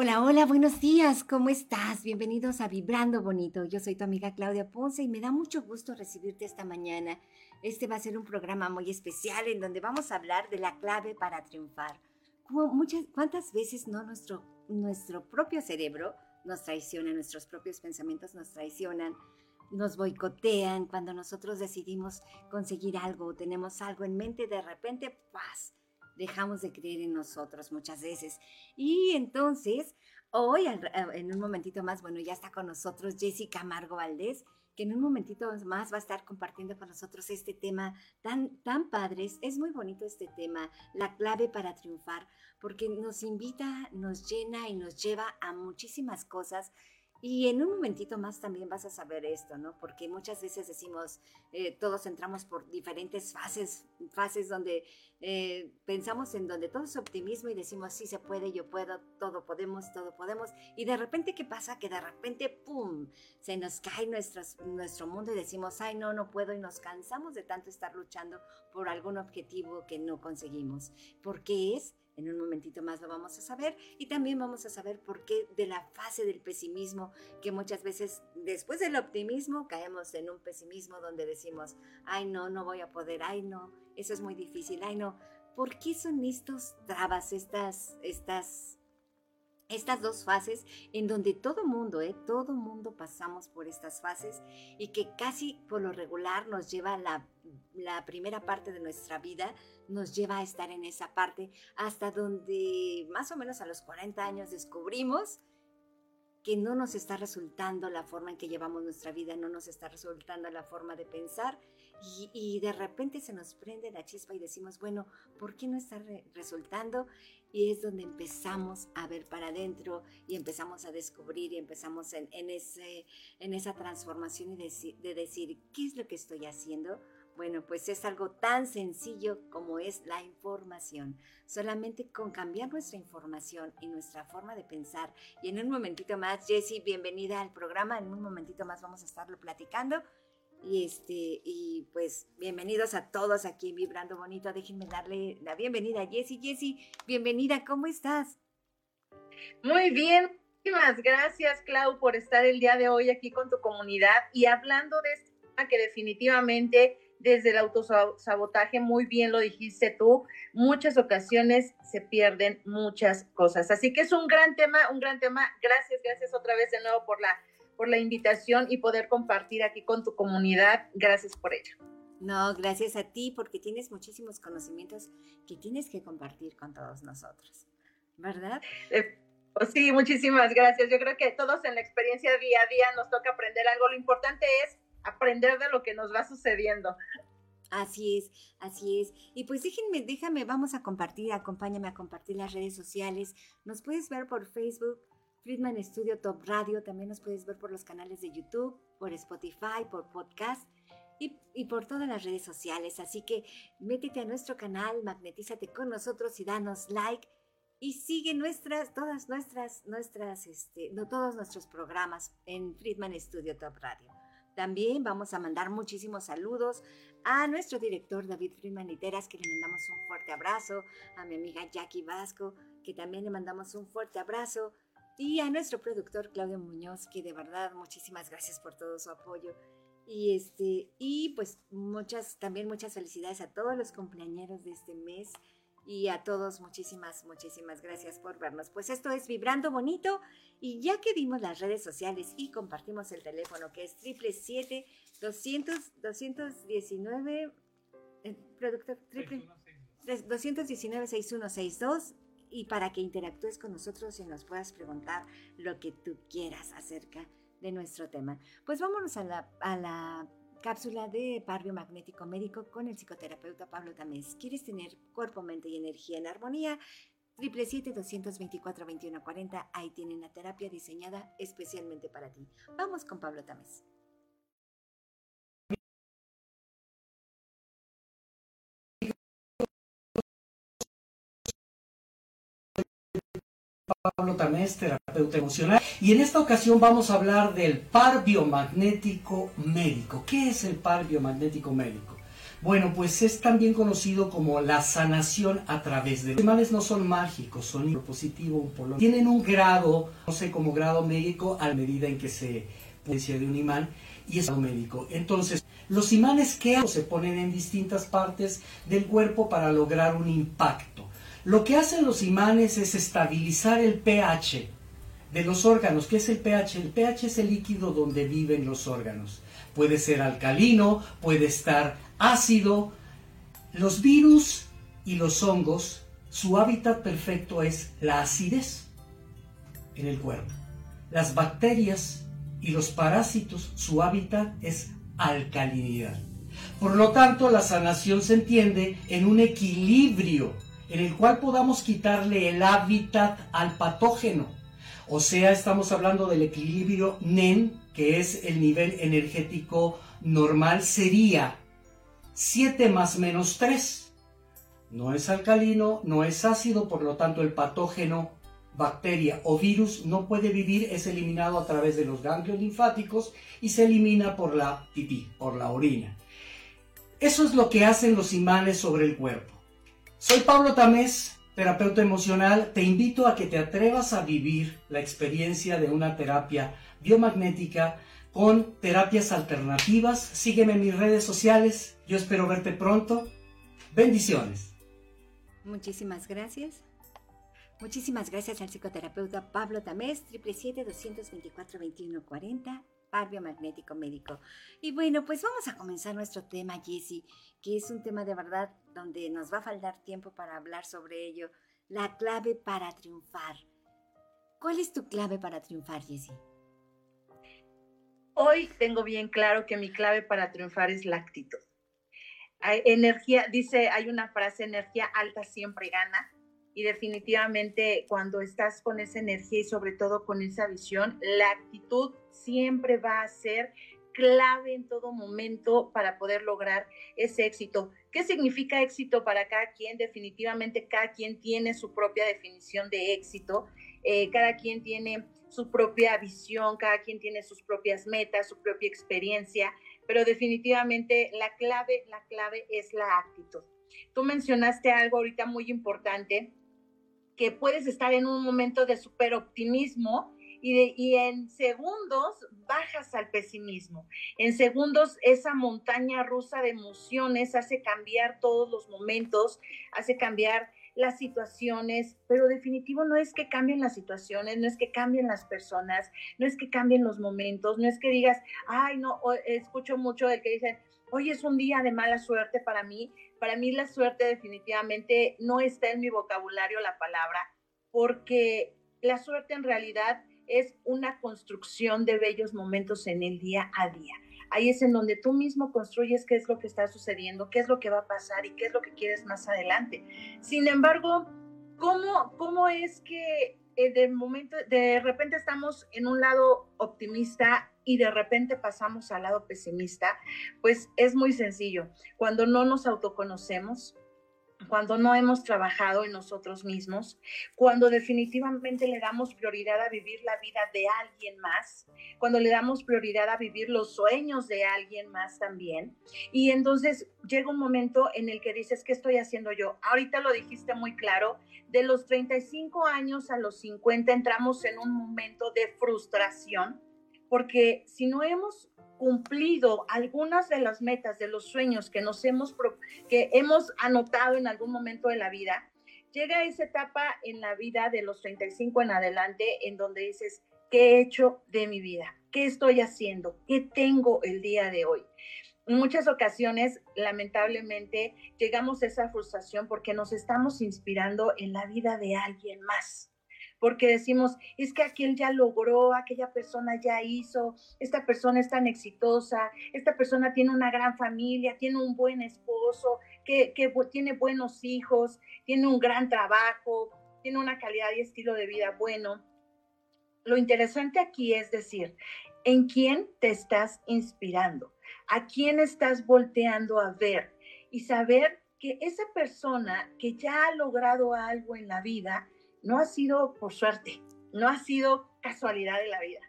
Hola, hola, buenos días, ¿cómo estás? Bienvenidos a Vibrando Bonito. Yo soy tu amiga Claudia Ponce y me da mucho gusto recibirte esta mañana. Este va a ser un programa muy especial en donde vamos a hablar de la clave para triunfar. Muchas, ¿Cuántas veces no nuestro, nuestro propio cerebro nos traiciona, nuestros propios pensamientos nos traicionan, nos boicotean cuando nosotros decidimos conseguir algo o tenemos algo en mente, de repente, ¡paz! Dejamos de creer en nosotros muchas veces. Y entonces, hoy, eh, en un momentito más, bueno, ya está con nosotros Jessica Margo Valdés, que en un momentito más va a estar compartiendo con nosotros este tema tan, tan padres. Es muy bonito este tema, la clave para triunfar, porque nos invita, nos llena y nos lleva a muchísimas cosas y en un momentito más también vas a saber esto, ¿no? Porque muchas veces decimos, eh, todos entramos por diferentes fases, fases donde eh, pensamos en donde todo es optimismo y decimos, sí se puede, yo puedo, todo podemos, todo podemos. Y de repente, ¿qué pasa? Que de repente, ¡pum!, se nos cae nuestro mundo y decimos, ay, no, no puedo y nos cansamos de tanto estar luchando por algún objetivo que no conseguimos. Porque es en un momentito más lo vamos a saber y también vamos a saber por qué de la fase del pesimismo, que muchas veces después del optimismo caemos en un pesimismo donde decimos, ay no, no voy a poder, ay no, eso es muy difícil, ay no. ¿Por qué son estos trabas, estas, estas estas dos fases en donde todo mundo, ¿eh? todo mundo pasamos por estas fases y que casi por lo regular nos lleva la, la primera parte de nuestra vida, nos lleva a estar en esa parte hasta donde más o menos a los 40 años descubrimos que no nos está resultando la forma en que llevamos nuestra vida, no nos está resultando la forma de pensar y, de repente se nos prende la chispa y decimos, bueno, ¿por qué no está resultando? Y es donde empezamos a ver para adentro y empezamos a descubrir y empezamos en, ese, en esa transformación y de decir, ¿qué es lo que estoy haciendo? Bueno, pues es algo tan sencillo como es la información. Solamente con cambiar nuestra información y nuestra forma de pensar. Y en un momentito más, Jessie, bienvenida al programa. En un momentito más vamos a estarlo platicando. Y este, y pues bienvenidos a todos aquí en Vibrando Bonito. Déjenme darle la bienvenida a Jessie. Jessie, bienvenida, ¿cómo estás? Muy bien, muchísimas gracias, Clau, por estar el día de hoy aquí con tu comunidad y hablando de este tema que definitivamente desde el autosabotaje, muy bien lo dijiste tú, muchas ocasiones se pierden muchas cosas. Así que es un gran tema, un gran tema. Gracias, gracias otra vez de nuevo por la por la invitación y poder compartir aquí con tu comunidad. Gracias por ello. No, gracias a ti porque tienes muchísimos conocimientos que tienes que compartir con todos nosotros, ¿verdad? Eh, pues sí, muchísimas gracias. Yo creo que todos en la experiencia día a día nos toca aprender algo. Lo importante es aprender de lo que nos va sucediendo. Así es, así es. Y pues déjenme, déjame, vamos a compartir, acompáñame a compartir las redes sociales. Nos puedes ver por Facebook, Friedman Studio Top Radio. También nos puedes ver por los canales de YouTube, por Spotify, por podcast y, por todas las redes sociales. Así que métete a nuestro canal, magnetízate con nosotros y danos like. Y sigue nuestras, todas nuestras, nuestras, este, no, todos nuestros programas en Friedman Studio Top Radio. También vamos a mandar muchísimos saludos a nuestro director David Friedman Literas, que le mandamos un fuerte abrazo, a mi amiga Jackie Vasco, que también le mandamos un fuerte abrazo, y a nuestro productor Claudio Muñoz, que de verdad muchísimas gracias por todo su apoyo. Y este y pues muchas también muchas felicidades a todos los cumpleañeros de este mes y a todos muchísimas muchísimas gracias por vernos. Pues esto es Vibrando Bonito y ya que dimos las redes sociales y compartimos el teléfono que es triple siete 200 219 el productor triple 219 6162 y para que interactúes con nosotros y nos puedas preguntar lo que tú quieras acerca de nuestro tema. Pues vámonos a la, a la cápsula de par magnético médico con el psicoterapeuta Pablo Tamés. ¿Quieres tener cuerpo, mente y energía en armonía? 777-224-2140. Ahí tienen la terapia diseñada especialmente para ti. Vamos con Pablo Tamés. Pablo Tamés, terapeuta emocional, y en esta ocasión vamos a hablar del par biomagnético médico. ¿Qué es el par biomagnético médico? Bueno, pues es también conocido como la sanación a través de... Los animales no son mágicos, son un positivo, un polo. Tienen un grado, no sé, como grado médico, a medida en que se potencia de un imán, y es médico. Entonces, los imanes que se ponen en distintas partes del cuerpo para lograr un impacto. Lo que hacen los imanes es estabilizar el pH de los órganos. ¿Qué es el pH? El pH es el líquido donde viven los órganos. Puede ser alcalino, puede estar ácido. Los virus y los hongos, su hábitat perfecto es la acidez en el cuerpo. Las bacterias y los parásitos, su hábitat es alcalinidad. Por lo tanto, la sanación se entiende en un equilibrio en el cual podamos quitarle el hábitat al patógeno. O sea, estamos hablando del equilibrio NEN, que es el nivel energético normal, sería 7 más menos 3. No es alcalino, no es ácido, por lo tanto el patógeno, bacteria o virus no puede vivir, es eliminado a través de los ganglios linfáticos y se elimina por la pipí, por la orina. Eso es lo que hacen los imanes sobre el cuerpo. Soy Pablo Tamés, terapeuta emocional. Te invito a que te atrevas a vivir la experiencia de una terapia biomagnética con terapias alternativas. Sígueme en mis redes sociales. Yo espero verte pronto. Bendiciones. Muchísimas gracias. Muchísimas gracias al psicoterapeuta Pablo Tamés, 777-224-2140 par biomagnético médico. Y bueno, pues vamos a comenzar nuestro tema, Jessie, que es un tema de verdad donde nos va a faltar tiempo para hablar sobre ello. La clave para triunfar. ¿Cuál es tu clave para triunfar, Jessie? Hoy tengo bien claro que mi clave para triunfar es la actitud. Hay energía, dice, hay una frase, energía alta siempre gana y definitivamente cuando estás con esa energía y sobre todo con esa visión, la actitud siempre va a ser clave en todo momento para poder lograr ese éxito. ¿Qué significa éxito para cada quien? Definitivamente cada quien tiene su propia definición de éxito, eh, cada quien tiene su propia visión, cada quien tiene sus propias metas, su propia experiencia, pero definitivamente la clave, la clave es la actitud. Tú mencionaste algo ahorita muy importante que puedes estar en un momento de super optimismo y, y, en segundos bajas al pesimismo. En segundos esa montaña rusa de emociones hace cambiar todos los momentos, hace cambiar las situaciones, pero definitivo no es que cambien las situaciones, no es que cambien las personas, no es que cambien los momentos, no es que digas, ay, no, escucho mucho del que dicen, hoy es un día de mala suerte para mí. Para mí la suerte definitivamente no está en mi vocabulario la palabra, porque la suerte en realidad es una construcción de bellos momentos en el día a día. Ahí es en donde tú mismo construyes qué es lo que está sucediendo, qué es lo que va a pasar y qué es lo que quieres más adelante. Sin embargo, ¿cómo, cómo es que eh, de momento, de repente estamos en un lado optimista y de repente pasamos al lado pesimista, pues es muy sencillo. Cuando no nos autoconocemos, cuando no hemos trabajado en nosotros mismos, cuando definitivamente le damos prioridad a vivir la vida de alguien más, cuando le damos prioridad a vivir los sueños de alguien más también. Y entonces llega un momento en el que dices, ¿qué estoy haciendo yo? Ahorita lo dijiste muy claro, de los 35 años a los 50 entramos en un momento de frustración, porque si no hemos cumplido algunas de las metas, de los sueños que nos hemos, que hemos anotado en algún momento de la vida, llega esa etapa en la vida de los 35 en adelante en donde dices, ¿qué he hecho de mi vida? ¿Qué estoy haciendo? ¿Qué tengo el día de hoy? En muchas ocasiones, lamentablemente, llegamos a esa frustración porque nos estamos inspirando en la vida de alguien más porque decimos, es que aquel ya logró, aquella persona ya hizo, esta persona es tan exitosa, esta persona tiene una gran familia, tiene un buen esposo, que, tiene buenos hijos, tiene un gran trabajo, tiene una calidad y estilo de vida bueno. Lo interesante aquí es decir, ¿en quién te estás inspirando? ¿A quién estás volteando a ver? Y saber que esa persona que ya ha logrado algo en la vida no ha sido por suerte, no ha sido casualidad de la vida.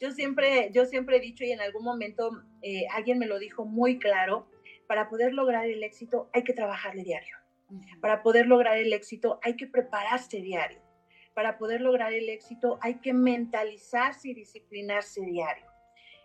Yo siempre, yo siempre he dicho y en algún momento eh, alguien me lo dijo muy claro, para poder lograr el éxito hay que trabajarle diario. Para poder lograr el éxito hay que prepararse diario. Para poder lograr el éxito hay que mentalizarse y disciplinarse diario.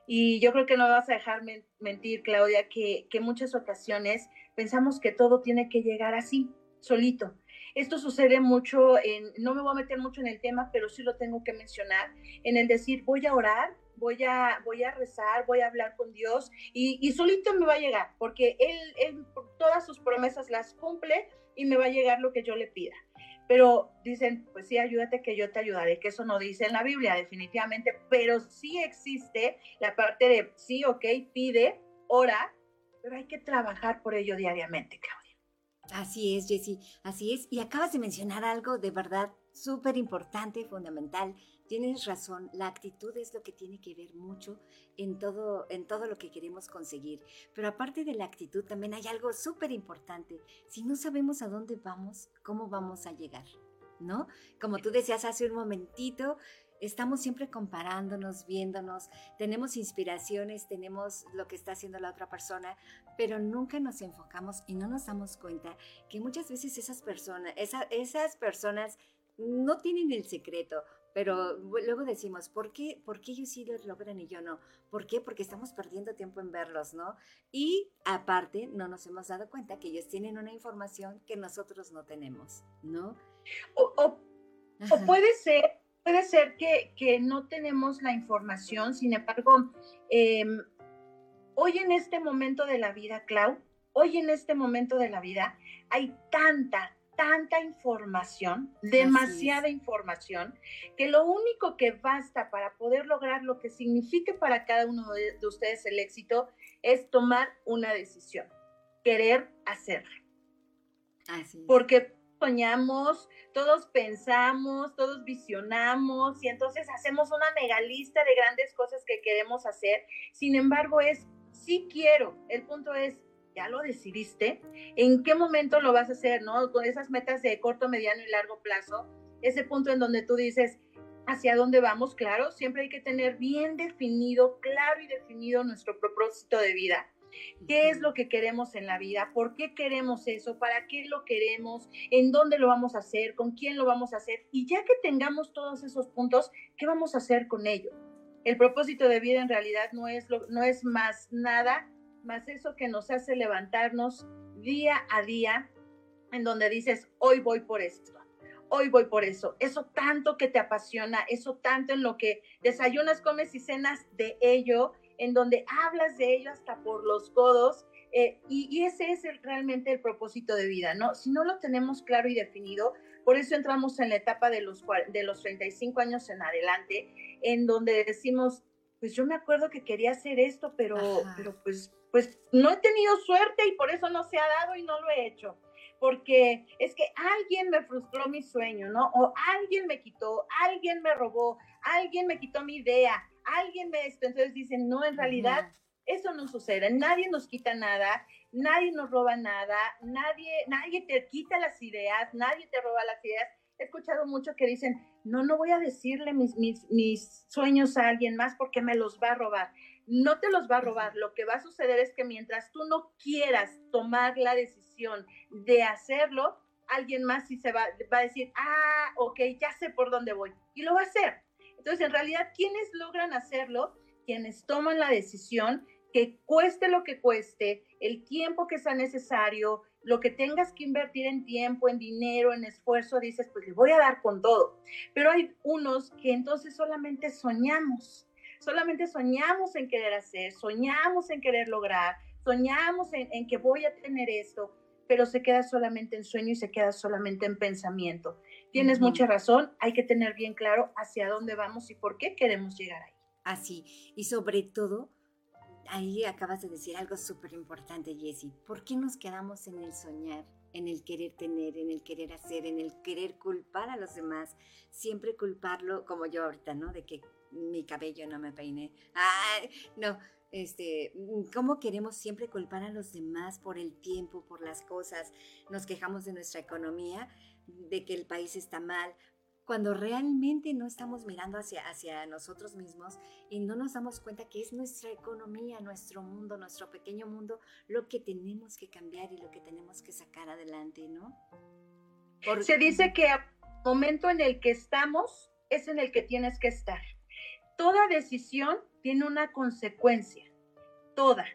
Y yo creo que no vas a dejar mentir, Claudia, que, que muchas ocasiones pensamos que todo tiene que llegar así, solito. Esto sucede mucho en, no me voy a meter mucho en el tema, pero sí lo tengo que mencionar, en el decir, voy a orar, voy a, voy a rezar, voy a hablar con Dios y, solito me va a llegar, porque él, él todas sus promesas las cumple y me va a llegar lo que yo le pida. Pero dicen, pues sí, ayúdate que yo te ayudaré, que eso no dice en la Biblia definitivamente, pero sí existe la parte de, sí, ok, pide, ora, pero hay que trabajar por ello diariamente, Claudia. Así es, Jessy, así es. Y acabas de mencionar algo de verdad súper importante, fundamental. Tienes razón, la actitud es lo que tiene que ver mucho en todo, en todo lo que queremos conseguir. Pero aparte de la actitud, también hay algo súper importante. Si no sabemos a dónde vamos, ¿cómo vamos a llegar? ¿No? Como tú decías hace un momentito, estamos siempre comparándonos, viéndonos, tenemos inspiraciones, tenemos lo que está haciendo la otra persona, pero nunca nos enfocamos y no nos damos cuenta que muchas veces esas personas, esas personas no tienen el secreto, pero luego decimos, ¿por qué, ¿por qué ellos sí lo logran y yo no? ¿Por qué? Porque estamos perdiendo tiempo en verlos, ¿no? Y aparte, no nos hemos dado cuenta que ellos tienen una información que nosotros no tenemos, ¿no? O, o puede ser puede ser que, que no tenemos la información, sin embargo, em, hoy en este momento de la vida, Clau, hoy en este momento de la vida, hay tanta, tanta información, demasiada información, que lo único que basta para poder lograr lo que signifique para cada uno de, ustedes el éxito es tomar una decisión, querer hacerlo. Así Porque soñamos, todos pensamos, todos visionamos y entonces hacemos una mega lista de grandes cosas que queremos hacer. Sin embargo, es, sí quiero. El punto es, ya lo decidiste, en qué momento lo vas a hacer, ¿no? Con esas metas de corto, mediano y largo plazo, ese punto en donde tú dices, hacia dónde vamos, claro, siempre hay que tener bien definido, claro y definido nuestro propósito de vida ¿Qué es lo que queremos en la vida? ¿Por qué queremos eso? ¿Para qué lo queremos? ¿En dónde lo vamos a hacer? ¿Con quién lo vamos a hacer? Y ya que tengamos todos esos puntos, ¿qué vamos a hacer con ello? El propósito de vida en realidad no es, no es más nada, más eso que nos hace levantarnos día a día, en donde dices, hoy voy por esto hoy voy por eso. Eso tanto que te apasiona, eso tanto en lo que desayunas, comes y cenas de ello en donde hablas de ello hasta por los codos. Eh, y, ese es realmente el propósito de vida, ¿no? Si no lo tenemos claro y definido, por eso entramos en la etapa de los, de los 35 años en adelante, en donde decimos, pues yo me acuerdo que quería hacer esto, pero, pero pues, pues no he tenido suerte y por eso no se ha dado y no lo he hecho. Porque es que alguien me frustró mi sueño, ¿no? O alguien me quitó, alguien me robó, alguien me quitó mi idea, alguien ve esto, entonces dicen, no, en realidad eso no sucede, nadie nos quita nada, nadie nos roba nada, nadie, nadie te quita las ideas, nadie te roba las ideas. He escuchado mucho que dicen, no, no voy a decirle mis, mis, mis sueños a alguien más porque me los va a robar. No te los va a robar. Lo que va a suceder es que mientras tú no quieras tomar la decisión de hacerlo, alguien más sí se va, va a decir, ah, ok, ya sé por dónde voy. Y lo va a hacer. Entonces, en realidad, ¿quiénes logran hacerlo? Quienes toman la decisión que cueste lo que cueste, el tiempo que sea necesario, lo que tengas que invertir en tiempo, en dinero, en esfuerzo, dices, pues le voy a dar con todo. Pero hay unos que entonces solamente soñamos, solamente soñamos en querer hacer, soñamos en querer lograr, soñamos en, en que voy a tener esto, pero se queda solamente en sueño y se queda solamente en pensamiento. Tienes mucha razón, hay que tener bien claro hacia dónde vamos y por qué queremos llegar ahí. Así, y sobre todo, ahí acabas de decir algo súper importante, Jessie. ¿Por qué nos quedamos en el soñar, en el querer tener, en el querer hacer, en el querer culpar a los demás, siempre culparlo, como yo ahorita, ¿no? De que mi cabello no me peiné. Ay, no, este, cómo queremos siempre culpar a los demás por el tiempo, por las cosas, nos quejamos de nuestra economía, de que el país está mal, cuando realmente no estamos mirando hacia, hacia nosotros mismos y no nos damos cuenta que es nuestra economía, nuestro mundo, nuestro pequeño mundo, lo que tenemos que cambiar y lo que tenemos que sacar adelante, ¿no? Se dice que el momento en el que estamos es en el que tienes que estar. Toda decisión tiene una consecuencia, toda.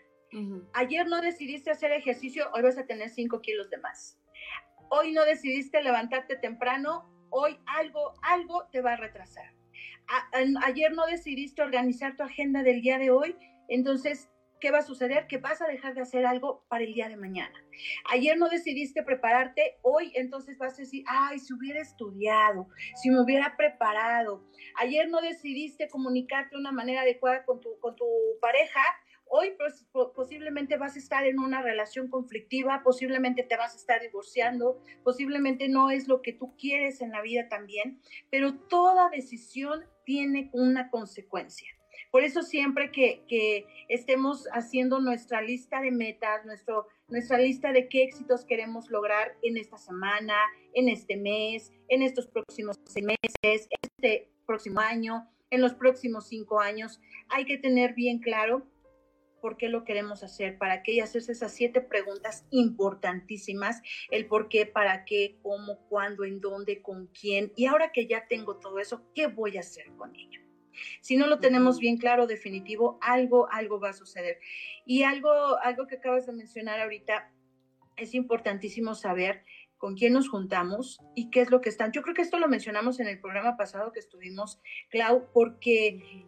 Ayer no decidiste hacer ejercicio, hoy vas a tener 5 kilos de más. Hoy no decidiste levantarte temprano, hoy algo, algo te va a retrasar. ayer no decidiste organizar tu agenda del día de hoy, entonces, ¿qué va a suceder? Que vas a dejar de hacer algo para el día de mañana. Ayer no decidiste prepararte, hoy entonces vas a decir, ay, si hubiera estudiado, si me hubiera preparado. Ayer no decidiste comunicarte de una manera adecuada con tu, con tu pareja, Hoy pues, posiblemente vas a estar en una relación conflictiva, posiblemente te vas a estar divorciando, posiblemente no es lo que tú quieres en la vida también, pero toda decisión tiene una consecuencia. Por eso siempre que, estemos haciendo nuestra lista de metas, nuestro, nuestra lista de qué éxitos queremos lograr en esta semana, en este mes, en estos próximos seis meses, este próximo año, en los próximos cinco años, hay que tener bien claro por qué lo queremos hacer, para qué y hacerse esas siete preguntas importantísimas, el por qué, para qué, cómo, cuándo, en dónde, con quién. Y ahora que ya tengo todo eso, ¿qué voy a hacer con ello? Si no lo tenemos bien claro, definitivo, algo, algo va a suceder. Y algo, algo que acabas de mencionar ahorita, es importantísimo saber con quién nos juntamos y qué es lo que están. Yo creo que esto lo mencionamos en el programa pasado que estuvimos, Clau, porque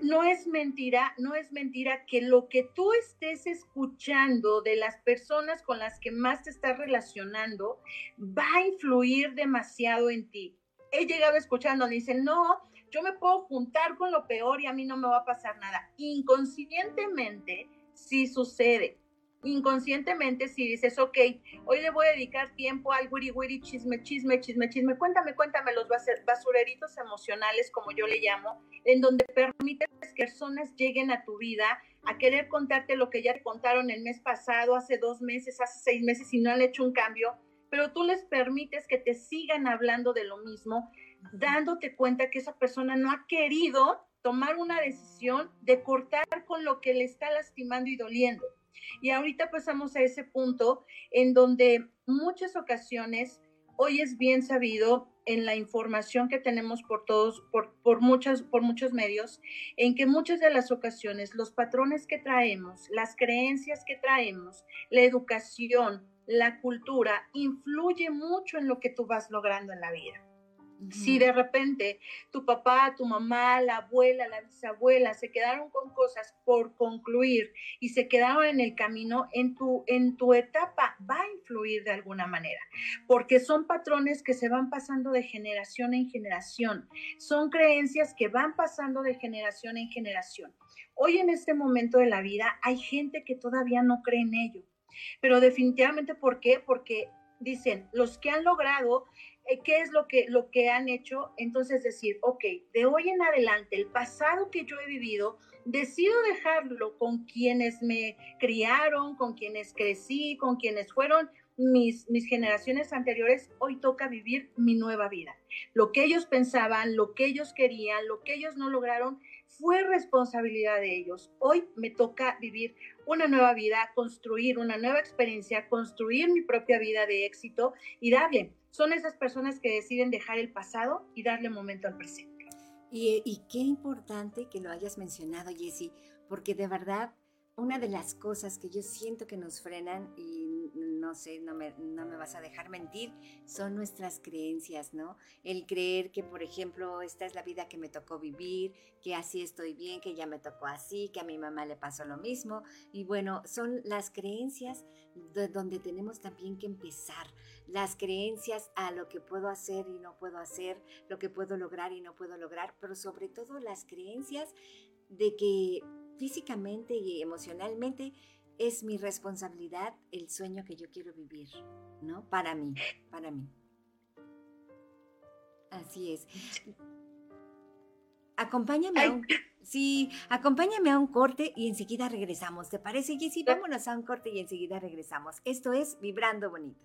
no es mentira, no es mentira que lo que tú estés escuchando de las personas con las que más te estás relacionando va a influir demasiado en ti. He llegado escuchando, dicen, no, yo me puedo juntar con lo peor y a mí no me va a pasar nada. Inconscientemente sí sucede inconscientemente si dices, ok, hoy le voy a dedicar tiempo al wiri wiri, chisme, chisme, chisme, chisme, cuéntame, cuéntame los basureritos emocionales, como yo le llamo, en donde permites que personas lleguen a tu vida a querer contarte lo que ya te contaron el mes pasado, hace dos meses, hace seis meses y no han hecho un cambio, pero tú les permites que te sigan hablando de lo mismo, dándote cuenta que esa persona no ha querido tomar una decisión de cortar con lo que le está lastimando y doliendo. Y ahorita pasamos a ese punto en donde muchas ocasiones, hoy es bien sabido en la información que tenemos por todos, por, por, muchas, por muchos medios, en que muchas de las ocasiones los patrones que traemos, las creencias que traemos, la educación, la cultura, influye mucho en lo que tú vas logrando en la vida. Si de repente tu papá, tu mamá, la abuela, la bisabuela se quedaron con cosas por concluir y se quedaron en el camino, en tu, en tu etapa va a influir de alguna manera, porque son patrones que se van pasando de generación en generación, son creencias que van pasando de generación en generación. Hoy en este momento de la vida hay gente que todavía no cree en ello, pero definitivamente, ¿por qué? Porque dicen, los que han logrado qué es lo que, lo que han hecho, entonces decir, ok, de hoy en adelante, el pasado que yo he vivido, decido dejarlo con quienes me criaron, con quienes crecí, con quienes fueron mis, mis generaciones anteriores, hoy toca vivir mi nueva vida. Lo que ellos pensaban, lo que ellos querían, lo que ellos no lograron, fue responsabilidad de ellos. Hoy me toca vivir una nueva vida, construir una nueva experiencia, construir mi propia vida de éxito y darle son esas personas que deciden dejar el pasado y darle momento al presente. Y, y qué importante que lo hayas mencionado, Jessie, porque de verdad una de las cosas que yo siento que nos frenan, y no sé, no me, no me, vas a dejar mentir, son nuestras creencias, ¿no? El creer que, por ejemplo, esta es la vida que me tocó vivir, que así estoy bien, que ya me tocó así, que a mi mamá le pasó lo mismo. Y bueno, son las creencias de donde tenemos también que empezar. Las creencias a lo que puedo hacer y no puedo hacer, lo que puedo lograr y no puedo lograr, pero sobre todo las creencias de que físicamente y emocionalmente es mi responsabilidad el sueño que yo quiero vivir, ¿no? Para mí, para mí. Así es. Acompáñame a un, sí, acompáñame a un corte y enseguida regresamos. ¿Te parece, Jessy? Vámonos a un corte y enseguida regresamos. Esto es Vibrando Bonito.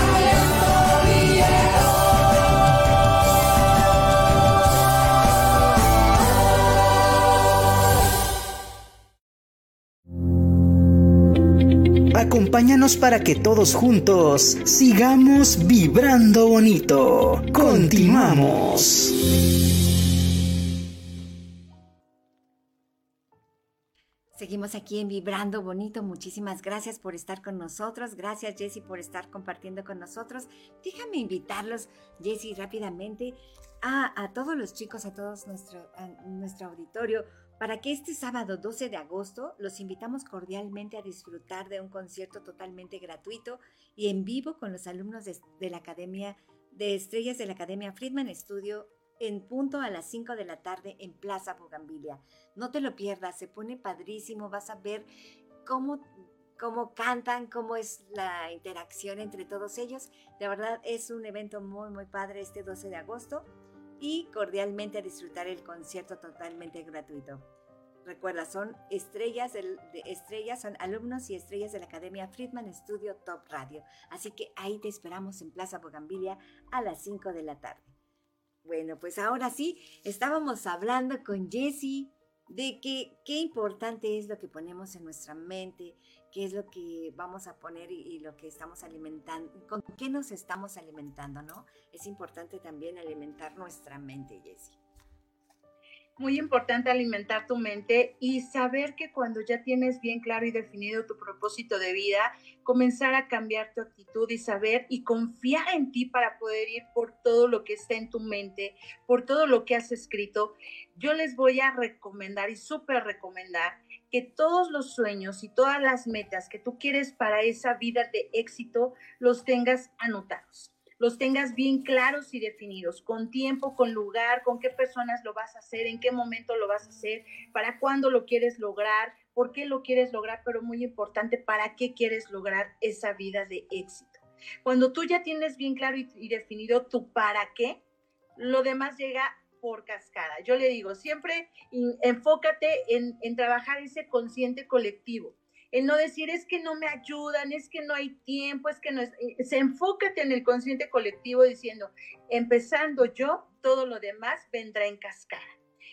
Acompáñanos para que todos juntos sigamos vibrando bonito. Continuamos. Seguimos aquí en Vibrando Bonito. Muchísimas gracias por estar con nosotros. Gracias, Jessy, por estar compartiendo con nosotros. Déjame invitarlos, Jessy, rápidamente a, a, todos los chicos, a todos nuestro, nuestro auditorio para que este sábado 12 de agosto los invitamos cordialmente a disfrutar de un concierto totalmente gratuito y en vivo con los alumnos de, la Academia de Estrellas de la Academia Friedman Studio en punto a las 5 de la tarde en Plaza Bogambilia. No te lo pierdas, se pone padrísimo, vas a ver cómo cómo cantan, cómo es la interacción entre todos ellos. De verdad es un evento muy, muy padre este 12 de agosto y cordialmente a disfrutar el concierto totalmente gratuito. Recuerda, son estrellas, de, estrellas, son alumnos y estrellas de la Academia Friedman Studio Top Radio. Así que ahí te esperamos en Plaza Bogambilia a las 5 de la tarde. Bueno, pues ahora sí, estábamos hablando con Jessie de que qué importante es lo que ponemos en nuestra mente, qué es lo que vamos a poner y, lo que estamos alimentando, con qué nos estamos alimentando, ¿no? Es importante también alimentar nuestra mente, Jessie. Muy importante alimentar tu mente y saber que cuando ya tienes bien claro y definido tu propósito de vida, comenzar a cambiar tu actitud y saber y confiar en ti para poder ir por todo lo que está en tu mente, por todo lo que has escrito. Yo les voy a recomendar y súper recomendar que todos los sueños y todas las metas que tú quieres para esa vida de éxito los tengas anotados, los tengas bien claros y definidos, con tiempo, con lugar, con qué personas lo vas a hacer, en qué momento lo vas a hacer, para cuándo lo quieres lograr, por qué lo quieres lograr, pero muy importante, para qué quieres lograr esa vida de éxito. Cuando tú ya tienes bien claro y, definido tu para qué, lo demás llega por cascada. Yo le digo, siempre enfócate en, en trabajar ese consciente colectivo en no decir es que no me ayudan, es que no hay tiempo, es que no es, eh, se enfócate en el consciente colectivo diciendo, empezando yo, todo lo demás vendrá en cascada.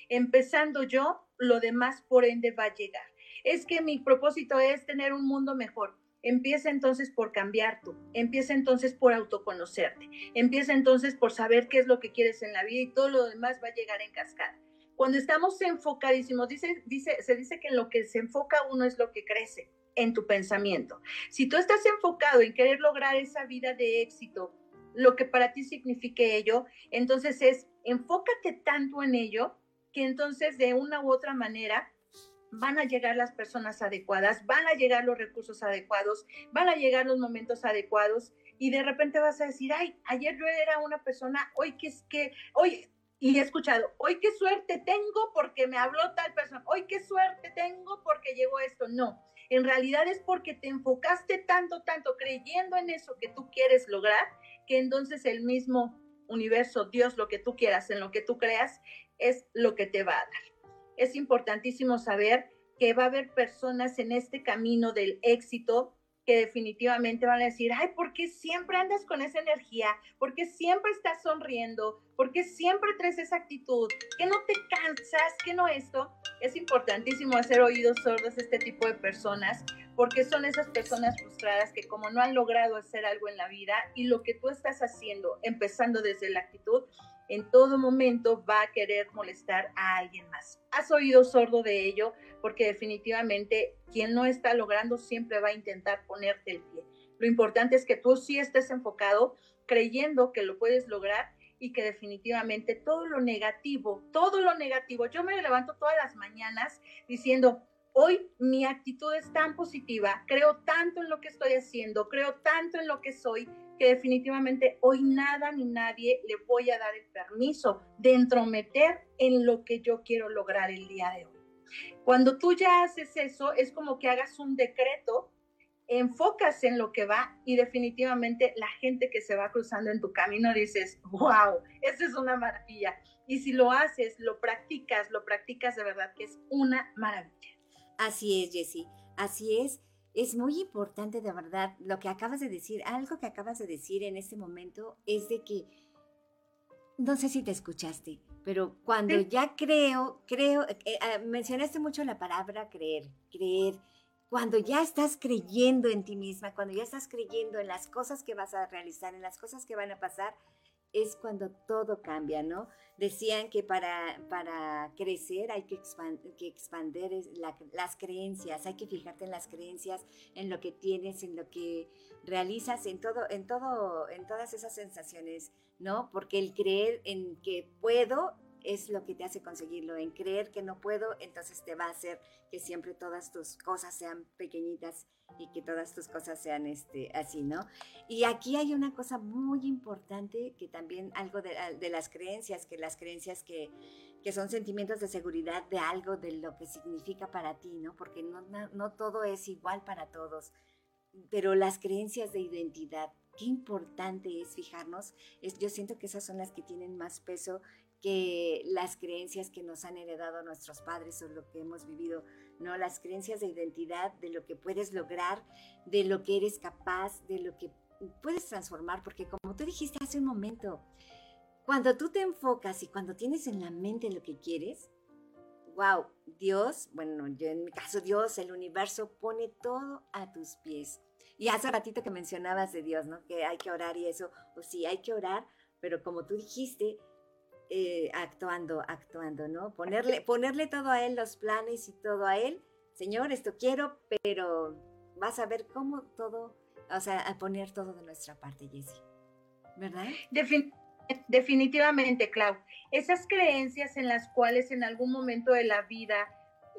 Empezando yo, lo demás por ende va a llegar. Es que mi propósito es tener un mundo mejor. Empieza entonces por cambiar tú, empieza entonces por autoconocerte, empieza entonces por saber qué es lo que quieres en la vida y todo lo demás va a llegar en cascada. Cuando estamos enfocadísimos, dice, dice, se dice que en lo que se enfoca uno es lo que crece en tu pensamiento. Si tú estás enfocado en querer lograr esa vida de éxito, lo que para ti signifique ello, entonces es enfócate tanto en ello que entonces de una u otra manera van a llegar las personas adecuadas, van a llegar los recursos adecuados, van a llegar los momentos adecuados y de repente vas a decir, ay, ayer yo era una persona, hoy que es que, hoy, y he escuchado, hoy qué suerte tengo porque me habló tal persona, hoy qué suerte tengo porque llegó esto. No, en realidad es porque te enfocaste tanto, tanto creyendo en eso que tú quieres lograr, que entonces el mismo universo, Dios, lo que tú quieras, en lo que tú creas, es lo que te va a dar. Es importantísimo saber que va a haber personas en este camino del éxito que definitivamente van a decir, ay, ¿por qué siempre andas con esa energía? ¿Por qué siempre estás sonriendo? ¿Por qué siempre traes esa actitud? ¿Que no te cansas? ¿Que no esto? Es importantísimo hacer oídos sordos a este tipo de personas porque son esas personas frustradas que como no han logrado hacer algo en la vida y lo que tú estás haciendo, empezando desde la actitud, en todo momento va a querer molestar a alguien más. ¿Has oído sordo de ello? porque definitivamente quien no está logrando siempre va a intentar ponerte el pie. Lo importante es que tú sí estés enfocado, creyendo que lo puedes lograr y que definitivamente todo lo negativo, todo lo negativo, yo me levanto todas las mañanas diciendo, hoy mi actitud es tan positiva, creo tanto en lo que estoy haciendo, creo tanto en lo que soy, que definitivamente hoy nada ni nadie le voy a dar el permiso de entrometer en lo que yo quiero lograr el día de hoy. Cuando tú ya haces eso, es como que hagas un decreto, enfocas en lo que va y definitivamente la gente que se va cruzando en tu camino dices, wow, esa es una maravilla. Y si lo haces, lo practicas, lo practicas de verdad, que es una maravilla. Así es, Jessie, así es. Es muy importante de verdad lo que acabas de decir. Algo que acabas de decir en este momento es de que, no sé si te escuchaste, pero cuando ya creo, creo, eh, eh, mencionaste mucho la palabra creer, creer. Cuando ya estás creyendo en ti misma, cuando ya estás creyendo en las cosas que vas a realizar, en las cosas que van a pasar, es cuando todo cambia, ¿no? Decían que para, para crecer hay que, expandir las creencias, hay que fijarte en las creencias, en lo que tienes, en lo que realizas, en todo, en todo, en todas esas sensaciones ¿no? Porque el creer en que puedo es lo que te hace conseguirlo. En creer que no puedo, entonces te va a hacer que siempre todas tus cosas sean pequeñitas y que todas tus cosas sean este, así, ¿no? Y aquí hay una cosa muy importante que también algo de, las creencias, que las creencias que, que, son sentimientos de seguridad de algo, de lo que significa para ti, ¿no? Porque no, no todo es igual para todos, pero las creencias de identidad qué importante es fijarnos. Es, yo siento que esas son las que tienen más peso que las creencias que nos han heredado nuestros padres o lo que hemos vivido, ¿no? Las creencias de identidad, de lo que puedes lograr, de lo que eres capaz, de lo que puedes transformar, porque como tú dijiste hace un momento, cuando tú te enfocas y cuando tienes en la mente lo que quieres, wow, Dios, bueno, yo en mi caso Dios, el universo pone todo a tus pies. Y hace ratito que mencionabas de Dios, ¿no? Que hay que orar y eso, pues sí, hay que orar, pero como tú dijiste, eh, actuando, actuando, ¿no? Ponerle, ponerle todo a Él, los planes y todo a Él. Señor, esto quiero, pero vas a ver cómo todo, o sea, a poner todo de nuestra parte, Jessie. ¿Verdad? definitivamente, Clau. Esas creencias en las cuales en algún momento de la vida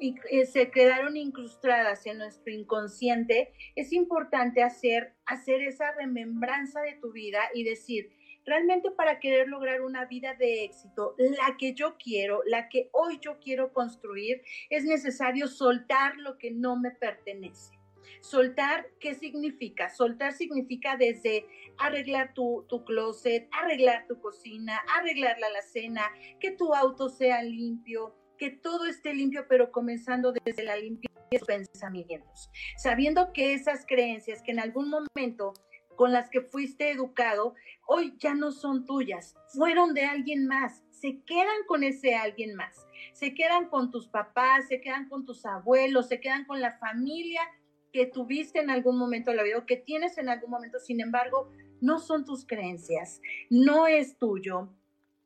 eh, se quedaron incrustadas en nuestro inconsciente, es importante hacer, hacer esa remembranza de tu vida y decir, realmente para querer lograr una vida de éxito, la que yo quiero, la que hoy yo quiero construir, es necesario soltar lo que no me pertenece. Soltar, ¿qué significa? Soltar significa desde arreglar tu, tu, closet, arreglar tu cocina, arreglar la alacena, que tu auto sea limpio, que todo esté limpio, pero comenzando desde la limpieza de los pensamientos, sabiendo que esas creencias que en algún momento con las que fuiste educado, hoy ya no son tuyas, fueron de alguien más, se quedan con ese alguien más, se quedan con tus papás, se quedan con tus abuelos, se quedan con la familia que tuviste en algún momento de la vida o que tienes en algún momento, sin embargo, no son tus creencias, no es tuyo,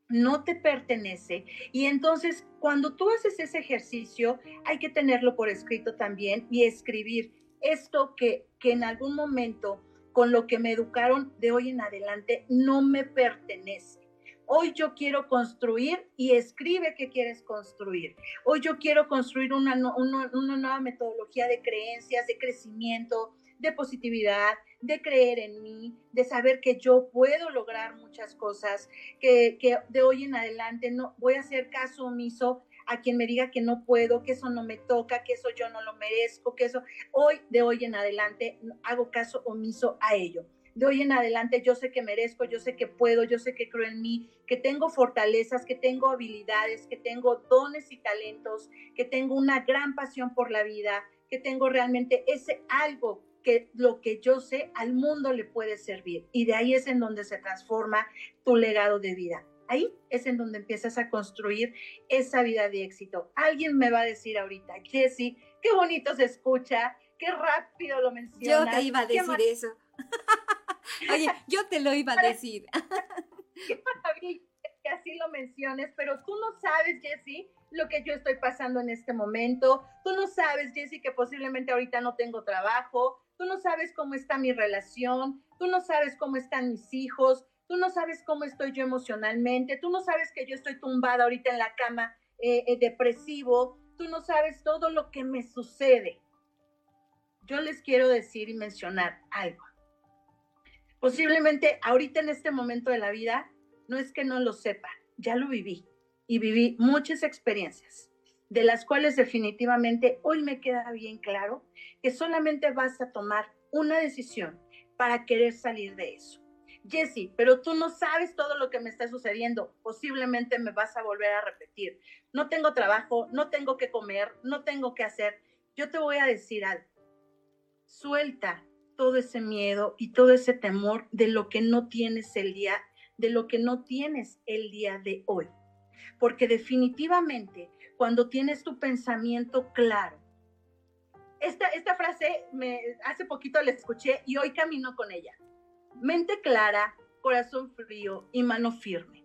no te pertenece. Y entonces, cuando tú haces ese ejercicio, hay que tenerlo por escrito también y escribir esto que, que en algún momento, con lo que me educaron de hoy en adelante, no me pertenece. Hoy yo quiero construir y escribe qué quieres construir. Hoy yo quiero construir una, una, nueva metodología de creencias, de crecimiento, de positividad, de creer en mí, de saber que yo puedo lograr muchas cosas, que, de hoy en adelante no voy a hacer caso omiso a quien me diga que no puedo, que eso no me toca, que eso yo no lo merezco, que eso hoy, de hoy en adelante, hago caso omiso a ello. De hoy en adelante yo sé que merezco, yo sé que puedo, yo sé que creo en mí, que tengo fortalezas, que tengo habilidades, que tengo dones y talentos, que tengo una gran pasión por la vida, que tengo realmente ese algo que lo que yo sé al mundo le puede servir. Y de ahí es en donde se transforma tu legado de vida. Ahí es en donde empiezas a construir esa vida de éxito. Alguien me va a decir ahorita, Jessy, qué bonito se escucha, qué rápido lo mencionas. Yo te iba a decir eso. Oye, yo te lo iba a decir. qué maravilla que así lo menciones, pero tú no sabes, Jessy, lo que yo estoy pasando en este momento. Tú no sabes, Jessy, que posiblemente ahorita no tengo trabajo tú no sabes cómo está mi relación, tú no sabes cómo están mis hijos, tú no sabes cómo estoy yo emocionalmente, tú no sabes que yo estoy tumbada ahorita en la cama eh, eh, depresivo, tú no sabes todo lo que me sucede. Yo les quiero decir y mencionar algo. Posiblemente ahorita en este momento de la vida, no es que no lo sepa, ya lo viví y viví muchas experiencias de las cuales definitivamente hoy me queda bien claro que solamente vas a tomar una decisión para querer salir de eso. Jesse, pero tú no sabes todo lo que me está sucediendo. Posiblemente me vas a volver a repetir. No tengo trabajo, no tengo que comer, no tengo que hacer. Yo te voy a decir algo. Suelta todo ese miedo y todo ese temor de lo que no tienes el día, de lo que no tienes el día de hoy. Porque definitivamente cuando tienes tu pensamiento claro. Esta, esta frase me, hace poquito la escuché y hoy camino con ella. Mente clara, corazón frío y mano firme.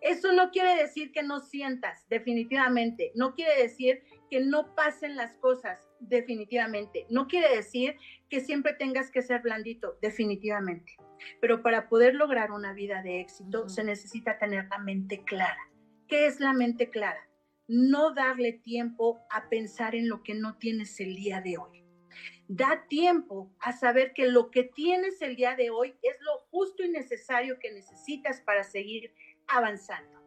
Eso no quiere decir que no sientas, definitivamente. No quiere decir que no pasen las cosas, definitivamente. No quiere decir que siempre tengas que ser blandito, definitivamente. Pero para poder lograr una vida de éxito se necesita tener la mente clara. ¿Qué es la mente clara? no darle tiempo a pensar en lo que no tienes el día de hoy. Da tiempo a saber que lo que tienes el día de hoy es lo justo y necesario que necesitas para seguir avanzando.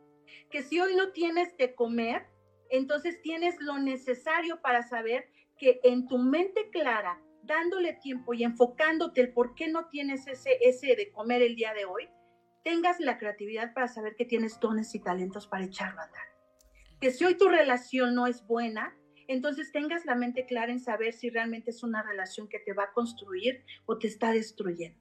Que si hoy no tienes de comer, entonces tienes lo necesario para saber que en tu mente clara, dándole tiempo y enfocándote el por qué no tienes ese, ese de comer el día de hoy, tengas la creatividad para saber que tienes dones y talentos para echarlo a andar que si hoy tu relación no es buena, entonces tengas la mente clara en saber si realmente es una relación que te va a construir o te está destruyendo.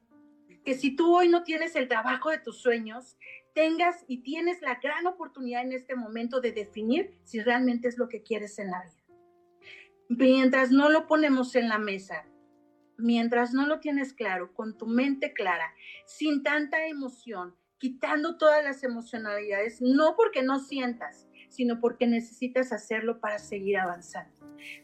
Que si tú hoy no tienes el trabajo de tus sueños, tengas y tienes la gran oportunidad en este momento de definir si realmente es lo que quieres en la vida. Mientras no lo ponemos en la mesa, mientras no lo tienes claro, con tu mente clara, sin tanta emoción, quitando todas las emocionalidades, no porque no sientas, sino porque necesitas hacerlo para seguir avanzando.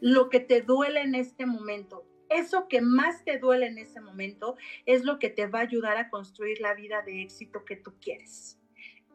Lo que te duele en este momento, eso que más te duele en ese momento, es lo que te va a ayudar a construir la vida de éxito que tú quieres.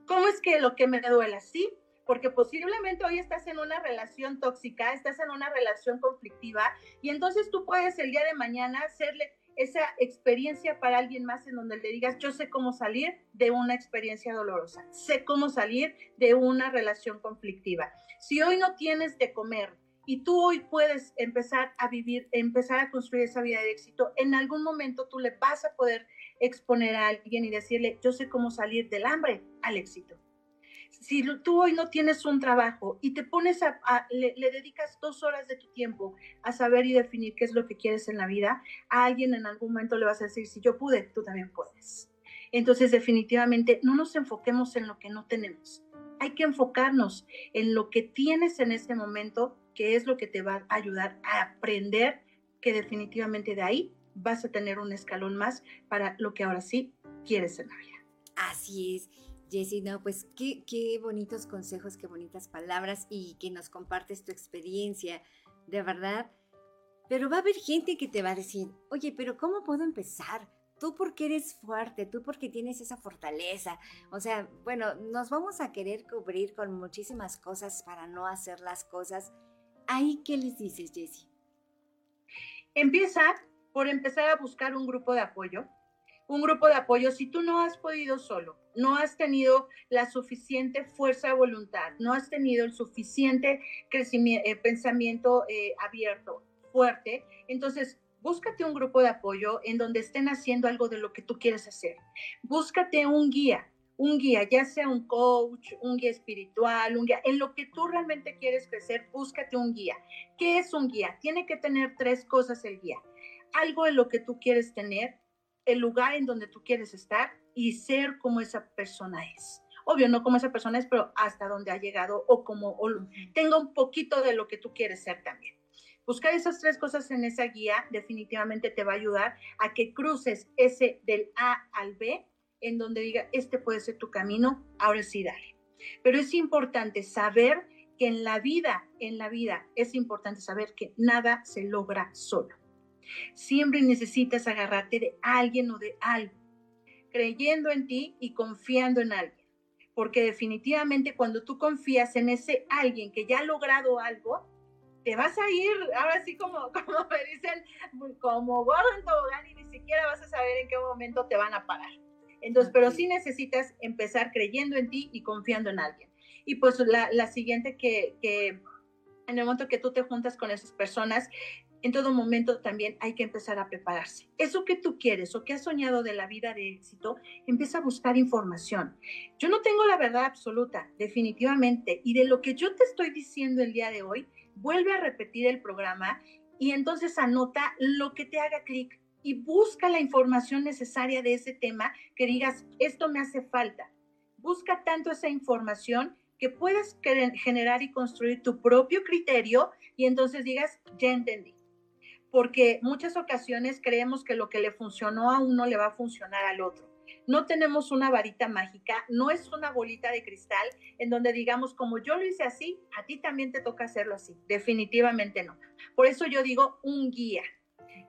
¿Cómo es que lo que me duele así? Porque posiblemente hoy estás en una relación tóxica, estás en una relación conflictiva y entonces tú puedes el día de mañana hacerle esa experiencia para alguien más en donde le digas, yo sé cómo salir de una experiencia dolorosa, sé cómo salir de una relación conflictiva. Si hoy no tienes de comer y tú hoy puedes empezar a vivir, empezar a construir esa vida de éxito, en algún momento tú le vas a poder exponer a alguien y decirle, yo sé cómo salir del hambre al éxito. Si tú hoy no tienes un trabajo y te pones a, le, dedicas dos horas de tu tiempo a saber y definir qué es lo que quieres en la vida, a alguien en algún momento le vas a decir, si yo pude, tú también puedes. Entonces, definitivamente, no nos enfoquemos en lo que no tenemos. Hay que enfocarnos en lo que tienes en este momento, que es lo que te va a ayudar a aprender que definitivamente de ahí vas a tener un escalón más para lo que ahora sí quieres en la vida. Así es. Jessy, no, pues qué, bonitos consejos, qué bonitas palabras y que nos compartes tu experiencia, de verdad. Pero va a haber gente que te va a decir, oye, pero ¿cómo puedo empezar? Tú porque eres fuerte, tú porque tienes esa fortaleza. O sea, bueno, nos vamos a querer cubrir con muchísimas cosas para no hacer las cosas. ¿Ahí qué les dices, Jessie? Empieza por empezar a buscar un grupo de apoyo. Un grupo de apoyo si tú no has podido solo, no has tenido la suficiente fuerza de voluntad, no has tenido el suficiente crecimiento, eh, pensamiento eh, abierto, fuerte, entonces búscate un grupo de apoyo en donde estén haciendo algo de lo que tú quieres hacer. Búscate un guía, un guía, ya sea un coach, un guía espiritual, un guía, en lo que tú realmente quieres crecer, búscate un guía. ¿Qué es un guía? Tiene que tener tres cosas el guía. Algo en lo que tú quieres tener, el lugar en donde tú quieres estar y ser como esa persona es. Obvio, no como esa persona es, pero hasta donde ha llegado o como tenga un poquito de lo que tú quieres ser también. Buscar esas tres cosas en esa guía definitivamente te va a ayudar a que cruces ese del A al B, en donde diga, este puede ser tu camino, ahora sí dale. Pero es importante saber que en la vida, en la vida, es importante saber que nada se logra solo. Siempre necesitas agarrarte de alguien o de algo creyendo en ti y confiando en alguien. Porque definitivamente cuando tú confías en ese alguien que ya ha logrado algo, te vas a ir, ahora sí como, como me dicen, como gordo en tobogán y ni siquiera vas a saber en qué momento te van a parar. Entonces, pero sí necesitas empezar creyendo en ti y confiando en alguien. Y pues la, la siguiente que, que en el momento que tú te juntas con esas personas, en todo momento también hay que empezar a prepararse. Eso que tú quieres o que has soñado de la vida de éxito, empieza a buscar información. Yo no tengo la verdad absoluta, definitivamente, y de lo que yo te estoy diciendo el día de hoy, vuelve a repetir el programa y entonces anota lo que te haga clic y busca la información necesaria de ese tema que digas, esto me hace falta. Busca tanto esa información que puedas generar y construir tu propio criterio y entonces digas, ya entendí porque muchas ocasiones creemos que lo que le funcionó a uno le va a funcionar al otro. No tenemos una varita mágica, no es una bolita de cristal en donde digamos, como yo lo hice así, a ti también te toca hacerlo así. Definitivamente no. Por eso yo digo un guía.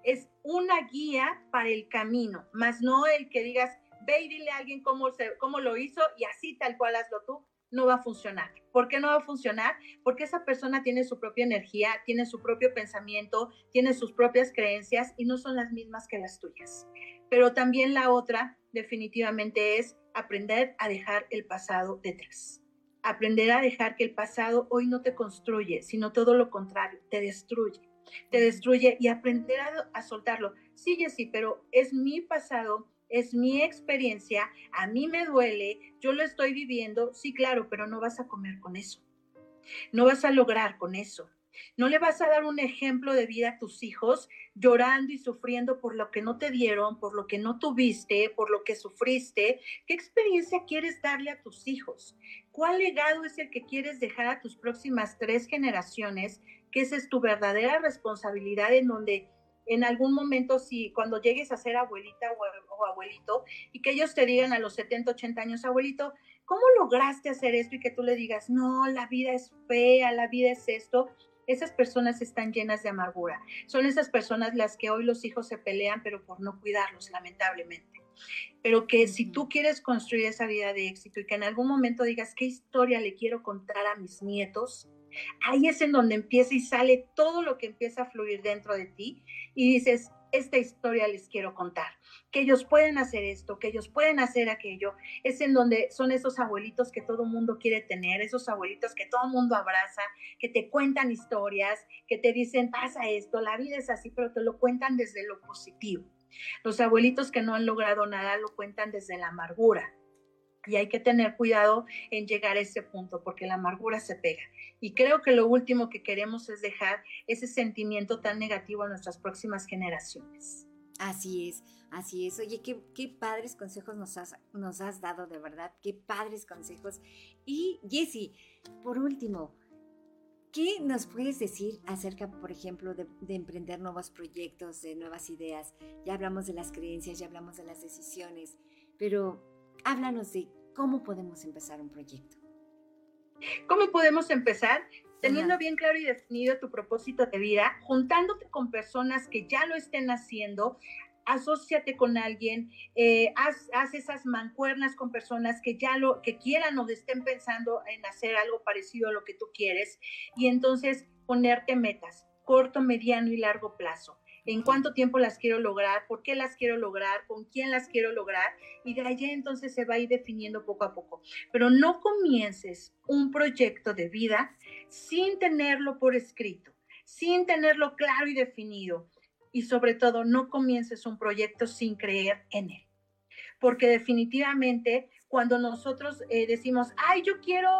Es una guía para el camino, más no el que digas, ve y dile a alguien cómo, cómo lo hizo y así tal cual hazlo tú no va a funcionar. ¿Por qué no va a funcionar? Porque esa persona tiene su propia energía, tiene su propio pensamiento, tiene sus propias creencias y no son las mismas que las tuyas. Pero también la otra definitivamente es aprender a dejar el pasado detrás. Aprender a dejar que el pasado hoy no te construye, sino todo lo contrario, te destruye. Te destruye y aprender a, soltarlo. Sí, sí, pero es mi pasado, es mi experiencia, a mí me duele, yo lo estoy viviendo, sí, claro, pero no vas a comer con eso. No vas a lograr con eso. No le vas a dar un ejemplo de vida a tus hijos llorando y sufriendo por lo que no te dieron, por lo que no tuviste, por lo que sufriste. ¿Qué experiencia quieres darle a tus hijos? ¿Cuál legado es el que quieres dejar a tus próximas tres generaciones? Que esa es tu verdadera responsabilidad en donde en algún momento, si cuando llegues a ser abuelita o, abuelito, y que ellos te digan a los 70, 80 años, abuelito, ¿cómo lograste hacer esto? Y que tú le digas, no, la vida es fea, la vida es esto. Esas personas están llenas de amargura. Son esas personas las que hoy los hijos se pelean, pero por no cuidarlos, lamentablemente. Pero que si tú quieres construir esa vida de éxito y que en algún momento digas, ¿qué historia le quiero contar a mis nietos? Ahí es en donde empieza y sale todo lo que empieza a fluir dentro de ti y dices, esta historia les quiero contar, que ellos pueden hacer esto, que ellos pueden hacer aquello. Es en donde son esos abuelitos que todo mundo quiere tener, esos abuelitos que todo mundo abraza, que te cuentan historias, que te dicen, pasa esto, la vida es así, pero te lo cuentan desde lo positivo. Los abuelitos que no han logrado nada lo cuentan desde la amargura. Y hay que tener cuidado en llegar a ese punto porque la amargura se pega. Y creo que lo último que queremos es dejar ese sentimiento tan negativo a nuestras próximas generaciones. Así es, así es. Oye, qué, padres consejos nos has, nos has dado, de verdad, qué padres consejos. Y Jessy, por último, ¿qué nos puedes decir acerca, por ejemplo, de, de, emprender nuevos proyectos, de nuevas ideas? Ya hablamos de las creencias, ya hablamos de las decisiones, pero háblanos de cómo podemos empezar un proyecto. ¿Cómo podemos empezar? Teniendo bien claro y definido tu propósito de vida, juntándote con personas que ya lo estén haciendo, asóciate con alguien, eh, haz, haz, esas mancuernas con personas que ya lo, que quieran o estén pensando en hacer algo parecido a lo que tú quieres y entonces ponerte metas, corto, mediano y largo plazo. En cuánto tiempo las quiero lograr, por qué las quiero lograr, con quién las quiero lograr, y de allí entonces se va a ir definiendo poco a poco. Pero no comiences un proyecto de vida sin tenerlo por escrito, sin tenerlo claro y definido, y sobre todo no comiences un proyecto sin creer en él. Porque definitivamente cuando nosotros eh, decimos, ay, yo quiero,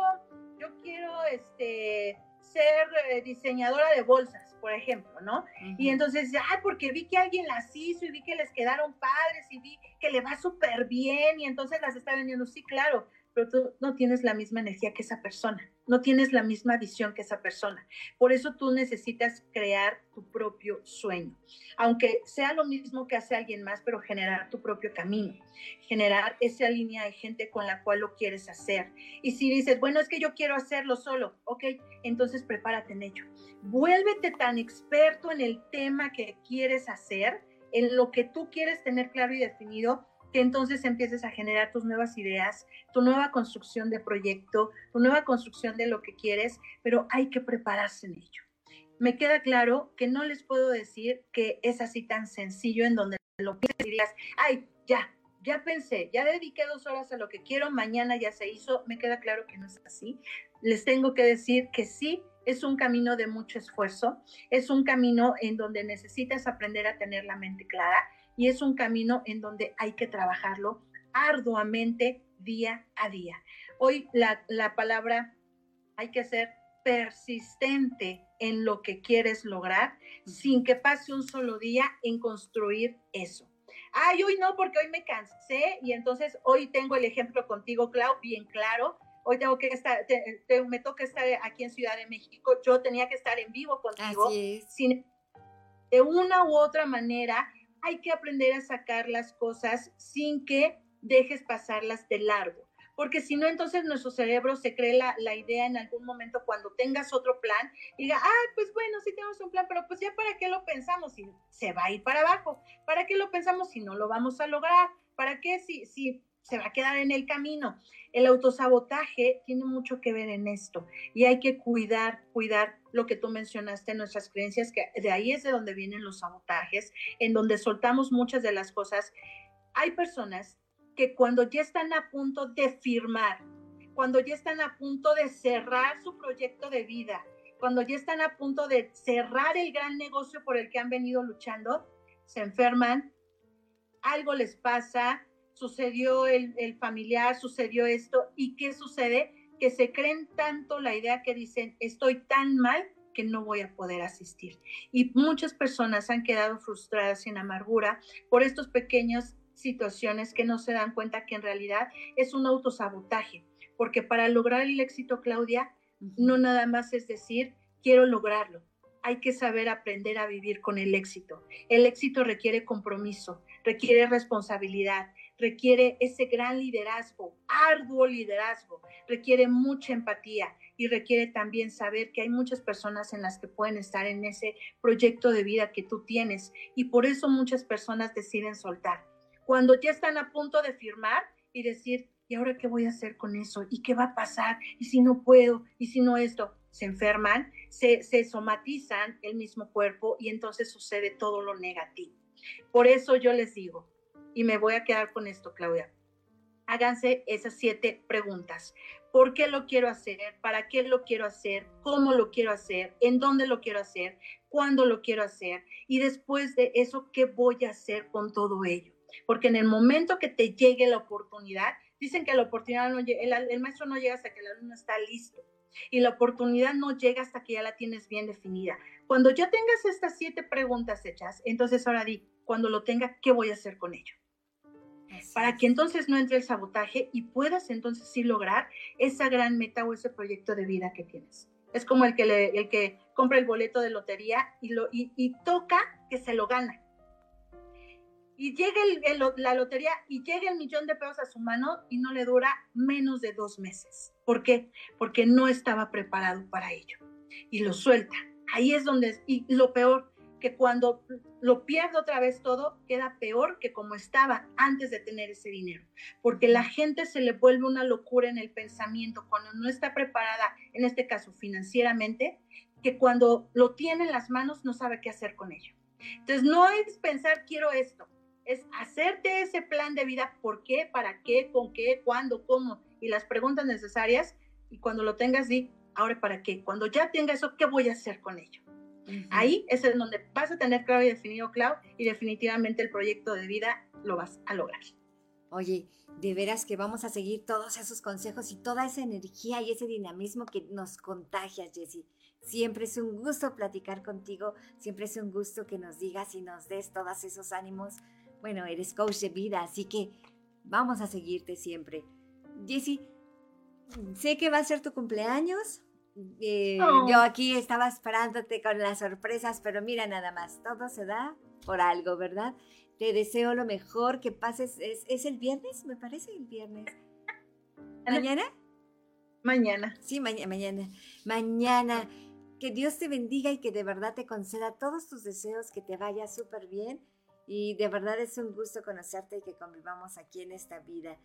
yo quiero este, ser eh, diseñadora de bolsas, por ejemplo, ¿no? Y entonces, ay, porque vi que alguien las hizo y vi que les quedaron padres y vi que le va súper bien y entonces las está vendiendo. Sí, claro, pero tú no tienes la misma energía que esa persona, no tienes la misma visión que esa persona. Por eso tú necesitas crear tu propio sueño, aunque sea lo mismo que hace alguien más, pero generar tu propio camino, generar esa línea de gente con la cual lo quieres hacer. Y si dices, bueno, es que yo quiero hacerlo solo, ok, entonces prepárate en ello. Vuélvete tan experto en el tema que quieres hacer, en lo que tú quieres tener claro y definido, que entonces empieces a generar tus nuevas ideas, tu nueva construcción de proyecto, tu nueva construcción de lo que quieres, pero hay que prepararse en ello. Me queda claro que no les puedo decir que es así tan sencillo en donde lo y digas, ay, ya, ya pensé, ya dediqué dos horas a lo que quiero, mañana ya se hizo, me queda claro que no es así. Les tengo que decir que sí, es un camino de mucho esfuerzo, es un camino en donde necesitas aprender a tener la mente clara, y es un camino en donde hay que trabajarlo arduamente día a día. Hoy la, la palabra hay que ser persistente en lo que quieres lograr sin que pase un solo día en construir eso. Ay, hoy no, porque hoy me cansé y entonces hoy tengo el ejemplo contigo, Clau, bien claro. Hoy tengo que estar, me toca estar aquí en Ciudad de México. Yo tenía que estar en vivo contigo. Sin, de una u otra manera, hay que aprender a sacar las cosas sin que dejes pasarlas de largo. Porque si no, entonces nuestro cerebro se cree la, idea en algún momento cuando tengas otro plan, diga, ah, pues bueno, sí tenemos un plan, pero pues ya para qué lo pensamos si se va a ir para abajo, para qué lo pensamos si no lo vamos a lograr, para qué si, si se va a quedar en el camino. El autosabotaje tiene mucho que ver en esto y hay que cuidar, cuidar lo que tú mencionaste, nuestras creencias, que de ahí es de donde vienen los sabotajes, en donde soltamos muchas de las cosas. Hay personas que cuando ya están a punto de firmar, cuando ya están a punto de cerrar su proyecto de vida, cuando ya están a punto de cerrar el gran negocio por el que han venido luchando, se enferman, algo les pasa, sucedió el, familiar, sucedió esto, ¿y qué sucede? Que se creen tanto la idea que dicen, estoy tan mal que no voy a poder asistir. Y muchas personas han quedado frustradas en amargura por estas pequeñas situaciones que no se dan cuenta que en realidad es un autosabotaje, porque para lograr el éxito, Claudia, no nada más es decir, quiero lograrlo, hay que saber aprender a vivir con el éxito. El éxito requiere compromiso, requiere responsabilidad, requiere ese gran liderazgo, arduo liderazgo, requiere mucha empatía y requiere también saber que hay muchas personas en las que pueden estar en ese proyecto de vida que tú tienes y por eso muchas personas deciden soltar. Cuando ya están a punto de firmar y decir, ¿y ahora qué voy a hacer con eso? ¿Y qué va a pasar? ¿Y si no puedo? ¿Y si no esto? Se enferman, se, somatizan el mismo cuerpo y entonces sucede todo lo negativo. Por eso yo les digo, y me voy a quedar con esto, Claudia. Háganse esas siete preguntas. ¿Por qué lo quiero hacer? ¿Para qué lo quiero hacer? ¿Cómo lo quiero hacer? ¿En dónde lo quiero hacer? ¿Cuándo lo quiero hacer? Y después de eso, ¿qué voy a hacer con todo ello? Porque en el momento que te llegue la oportunidad, Dicen que la oportunidad no el, maestro no llega hasta que el alumno está listo y la oportunidad no llega hasta que ya la tienes bien definida. Cuando ya tengas estas siete preguntas hechas, entonces ahora di, cuando lo tenga, ¿qué voy a hacer con ello? Para que entonces no entre el sabotaje y puedas entonces sí lograr esa gran meta o ese proyecto de vida que tienes. Es como el que, le, el que compra el boleto de lotería y, lo, y, toca que se lo gana. Y llega la lotería y llega el millón de pesos a su mano y no le dura menos de dos meses. ¿Por qué? Porque no estaba preparado para ello. Y lo suelta. Ahí es donde, y lo peor, que cuando lo pierde otra vez todo, queda peor que como estaba antes de tener ese dinero. Porque la gente se le vuelve una locura en el pensamiento cuando no está preparada, en este caso financieramente, que cuando lo tiene en las manos no sabe qué hacer con ello. Entonces, no es pensar quiero esto, es hacerte ese plan de vida, por qué, para qué, con qué, cuándo, cómo, y las preguntas necesarias, y cuando lo tengas, di, ahora para qué, cuando ya tenga eso, ¿qué voy a hacer con ello? Ahí es en donde vas a tener claro y definido, Clau, y definitivamente el proyecto de vida lo vas a lograr. Oye, de veras que vamos a seguir todos esos consejos y toda esa energía y ese dinamismo que nos contagias, Jessie. Siempre es un gusto platicar contigo, siempre es un gusto que nos digas y nos des todos esos ánimos. Bueno, eres coach de vida, así que vamos a seguirte siempre. Jessie, sé que va a ser tu cumpleaños, eh, oh. Yo aquí estaba esperándote con las sorpresas, pero mira nada más, todo se da por algo, ¿verdad? Te deseo lo mejor, que pases, ¿es, el viernes? Me parece el viernes. ¿Mañana? Mañana. Sí, mañana. Mañana. Que Dios te bendiga y que de verdad te conceda todos tus deseos, que te vaya súper bien. Y de verdad es un gusto conocerte y que convivamos aquí en esta vida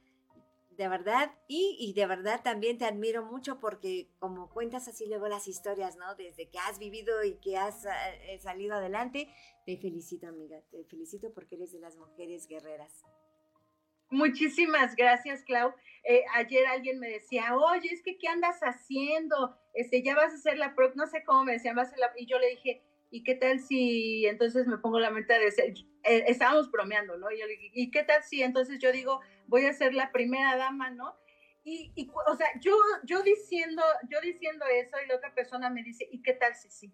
de verdad, y, de verdad también te admiro mucho porque como cuentas así luego las historias, ¿no? Desde que has vivido y que has eh, salido adelante, te felicito amiga, te felicito porque eres de las mujeres guerreras. Muchísimas gracias, Clau. Eh, ayer alguien me decía, oye, es que ¿qué andas haciendo? Este, ya vas a hacer la pro, no sé cómo me decían, vas a hacer la, y yo le dije, ¿y qué tal si entonces me pongo la meta de ser, eh, estábamos bromeando, ¿no? Y yo le dije, ¿y qué tal si entonces yo digo, voy a ser la primera dama, ¿no? Y, y, o sea, yo, yo diciendo, yo diciendo eso y la otra persona me dice, ¿y qué tal si sí?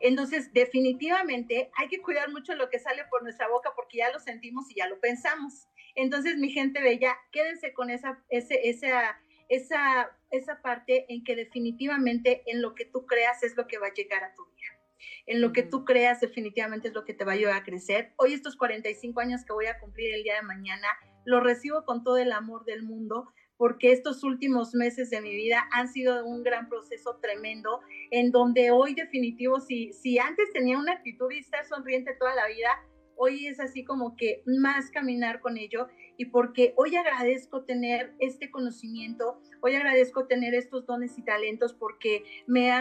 Entonces, definitivamente hay que cuidar mucho lo que sale por nuestra boca porque ya lo sentimos y ya lo pensamos. Entonces, mi gente bella, quédense con esa, ese, esa, esa, esa parte en que definitivamente en lo que tú creas es lo que va a llegar a tu vida en lo que tú creas definitivamente es lo que te va a ayudar a crecer. Hoy estos 45 años que voy a cumplir el día de mañana, lo recibo con todo el amor del mundo porque estos últimos meses de mi vida han sido un gran proceso tremendo, en donde hoy definitivo, si, si antes tenía una actitud y estar sonriente toda la vida, hoy es así como que más caminar con ello y porque hoy agradezco tener este conocimiento, hoy agradezco tener estos dones y talentos porque me,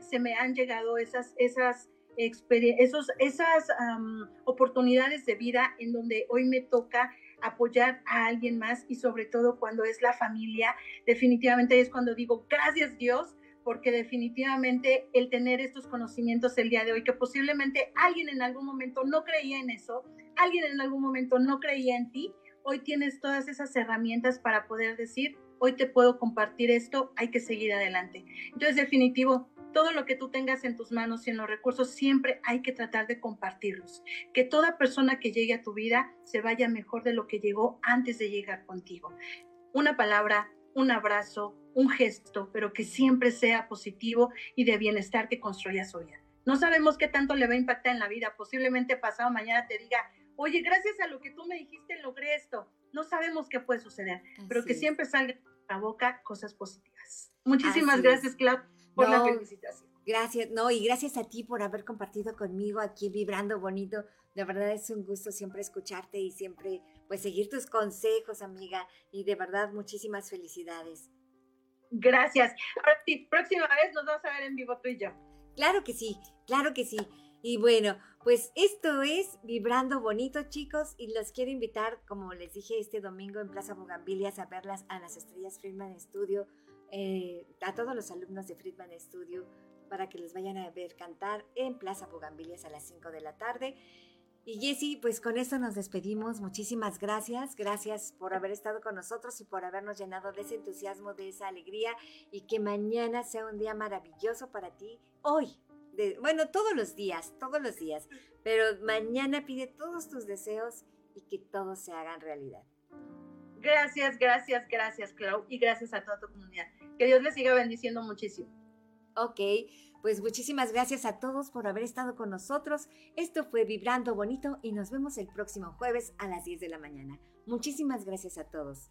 se me han llegado esas, esas, esos, esas oportunidades de vida en donde hoy me toca apoyar a alguien más y sobre todo cuando es la familia, definitivamente es cuando digo, gracias Dios, porque definitivamente el tener estos conocimientos el día de hoy, que posiblemente alguien en algún momento no creía en eso, alguien en algún momento no creía en ti, hoy tienes todas esas herramientas para poder decir, hoy te puedo compartir esto, hay que seguir adelante. Entonces, definitivo, todo lo que tú tengas en tus manos y en los recursos, siempre hay que tratar de compartirlos. Que toda persona que llegue a tu vida se vaya mejor de lo que llegó antes de llegar contigo. Una palabra, un abrazo, un gesto, pero que siempre sea positivo y de bienestar que construya su vida. No sabemos qué tanto le va a impactar en la vida. Posiblemente pasado mañana te diga, oye, gracias a lo que tú me dijiste logré esto. No sabemos qué puede suceder, pero que siempre salga de la boca cosas positivas. Muchísimas gracias, Clau, por la felicitación. Gracias, no, y gracias a ti por haber compartido conmigo aquí Vibrando Bonito. De verdad es un gusto siempre escucharte y siempre pues seguir tus consejos, amiga. Y de verdad muchísimas felicidades. Gracias. Ahora sí, próxima vez nos vamos a ver en vivo tú y yo. Claro que sí, claro que sí. Y bueno, pues esto es Vibrando Bonito, chicos, y los quiero invitar, como les dije este domingo en Plaza Bugambilias, a verlas a las estrellas Friedman Studio, eh, a todos los alumnos de Friedman Studio, para que les vayan a ver cantar en Plaza Bugambilias a las 5 de la tarde. Y Jessy, pues con esto nos despedimos. Muchísimas gracias. Gracias por haber estado con nosotros y por habernos llenado de ese entusiasmo, de esa alegría y que mañana sea un día maravilloso para ti. Hoy, bueno, todos los días, todos los días, pero mañana pide todos tus deseos y que todos se hagan realidad. Gracias, gracias, gracias, Clau, y gracias a toda tu comunidad. Que Dios les siga bendiciendo muchísimo. Ok, pues muchísimas gracias a todos por haber estado con nosotros. Esto fue Vibrando Bonito y nos vemos el próximo jueves a las 10 de la mañana. Muchísimas gracias a todos.